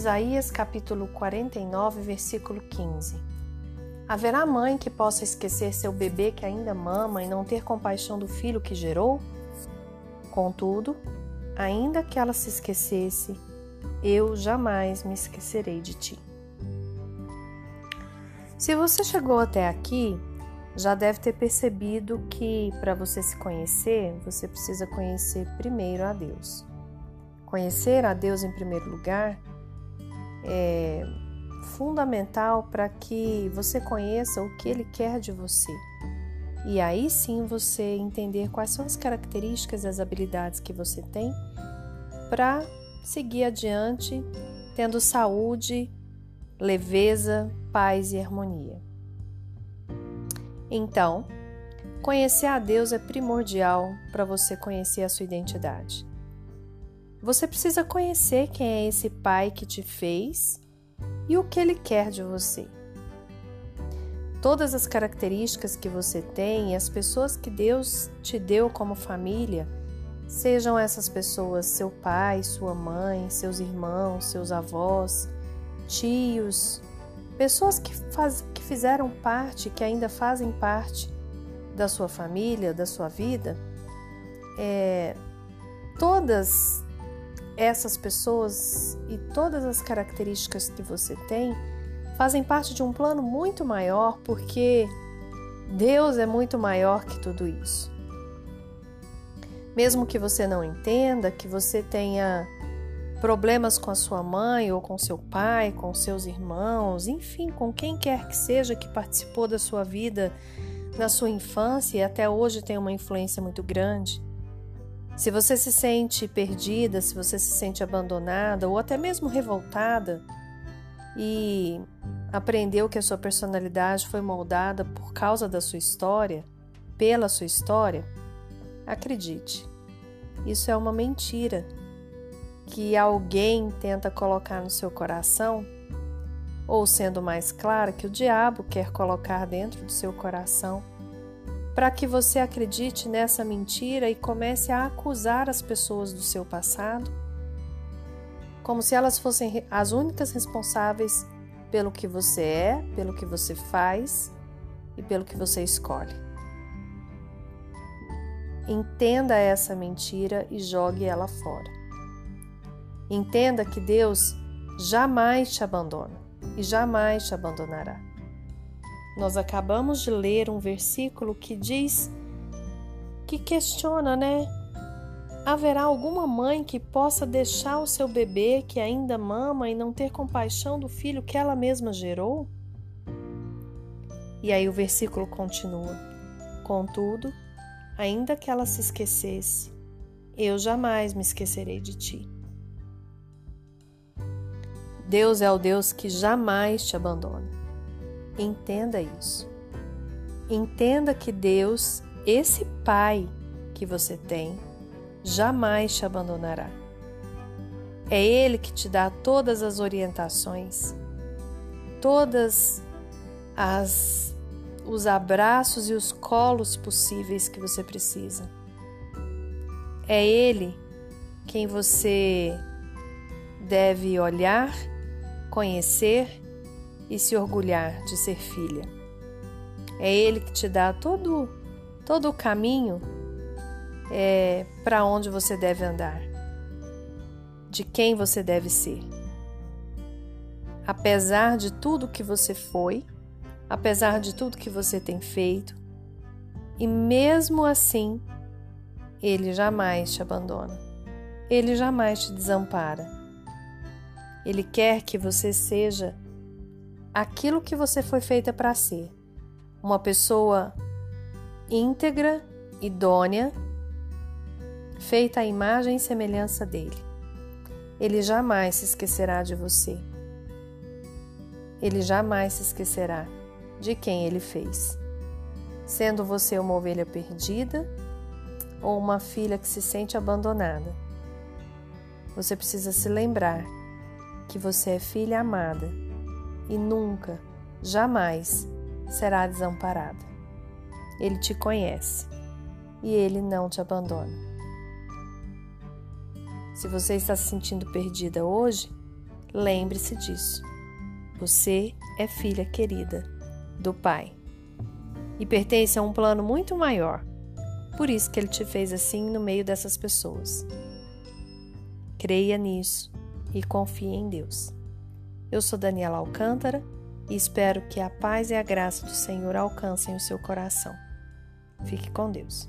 Isaías capítulo 49, versículo 15. Haverá mãe que possa esquecer seu bebê que ainda mama e não ter compaixão do filho que gerou? Contudo, ainda que ela se esquecesse, eu jamais me esquecerei de ti. Se você chegou até aqui, já deve ter percebido que para você se conhecer, você precisa conhecer primeiro a Deus. Conhecer a Deus em primeiro lugar é fundamental para que você conheça o que Ele quer de você. E aí sim você entender quais são as características e as habilidades que você tem para seguir adiante, tendo saúde, leveza, paz e harmonia. Então, conhecer a Deus é primordial para você conhecer a sua identidade. Você precisa conhecer quem é esse Pai que te fez e o que Ele quer de você. Todas as características que você tem e as pessoas que Deus te deu como família, sejam essas pessoas seu pai, sua mãe, seus irmãos, seus avós, tios, pessoas que, faz, que fizeram parte, que ainda fazem parte da sua família, da sua vida, é, todas essas pessoas e todas as características que você tem fazem parte de um plano muito maior, porque Deus é muito maior que tudo isso. Mesmo que você não entenda, que você tenha problemas com a sua mãe ou com seu pai, com seus irmãos, enfim, com quem quer que seja que participou da sua vida na sua infância e até hoje tem uma influência muito grande. Se você se sente perdida, se você se sente abandonada ou até mesmo revoltada e aprendeu que a sua personalidade foi moldada por causa da sua história, pela sua história, acredite, isso é uma mentira que alguém tenta colocar no seu coração, ou sendo mais clara, que o diabo quer colocar dentro do seu coração, para que você acredite nessa mentira e comece a acusar as pessoas do seu passado, como se elas fossem as únicas responsáveis pelo que você é, pelo que você faz e pelo que você escolhe. Entenda essa mentira e jogue ela fora. Entenda que Deus jamais te abandona e jamais te abandonará. Nós acabamos de ler um versículo que diz que questiona, né? Haverá alguma mãe que possa deixar o seu bebê que ainda mama e não ter compaixão do filho que ela mesma gerou? E aí o versículo continua: Contudo, ainda que ela se esquecesse, eu jamais me esquecerei de ti. Deus é o Deus que jamais te abandona. Entenda isso. Entenda que Deus, esse Pai que você tem, jamais te abandonará. É Ele que te dá todas as orientações, todas as os abraços e os colos possíveis que você precisa. É Ele quem você deve olhar conhecer e se orgulhar de ser filha. É Ele que te dá todo, todo o caminho é, para onde você deve andar, de quem você deve ser. Apesar de tudo que você foi, apesar de tudo que você tem feito, e mesmo assim, Ele jamais te abandona, Ele jamais te desampara. Ele quer que você seja aquilo que você foi feita para ser. Uma pessoa íntegra, idônea, feita à imagem e semelhança dele. Ele jamais se esquecerá de você. Ele jamais se esquecerá de quem ele fez. Sendo você uma ovelha perdida ou uma filha que se sente abandonada, você precisa se lembrar que você é filha amada e nunca, jamais será desamparada. Ele te conhece e ele não te abandona. Se você está se sentindo perdida hoje, Lembre-se disso. Você é filha querida do Pai e pertence a um plano muito maior. Por isso que ele te fez assim no meio dessas pessoas. Creia nisso e confie em Deus. Eu sou Daniela Alcântara e espero que a paz e a graça do Senhor alcancem o seu coração. Fique com Deus.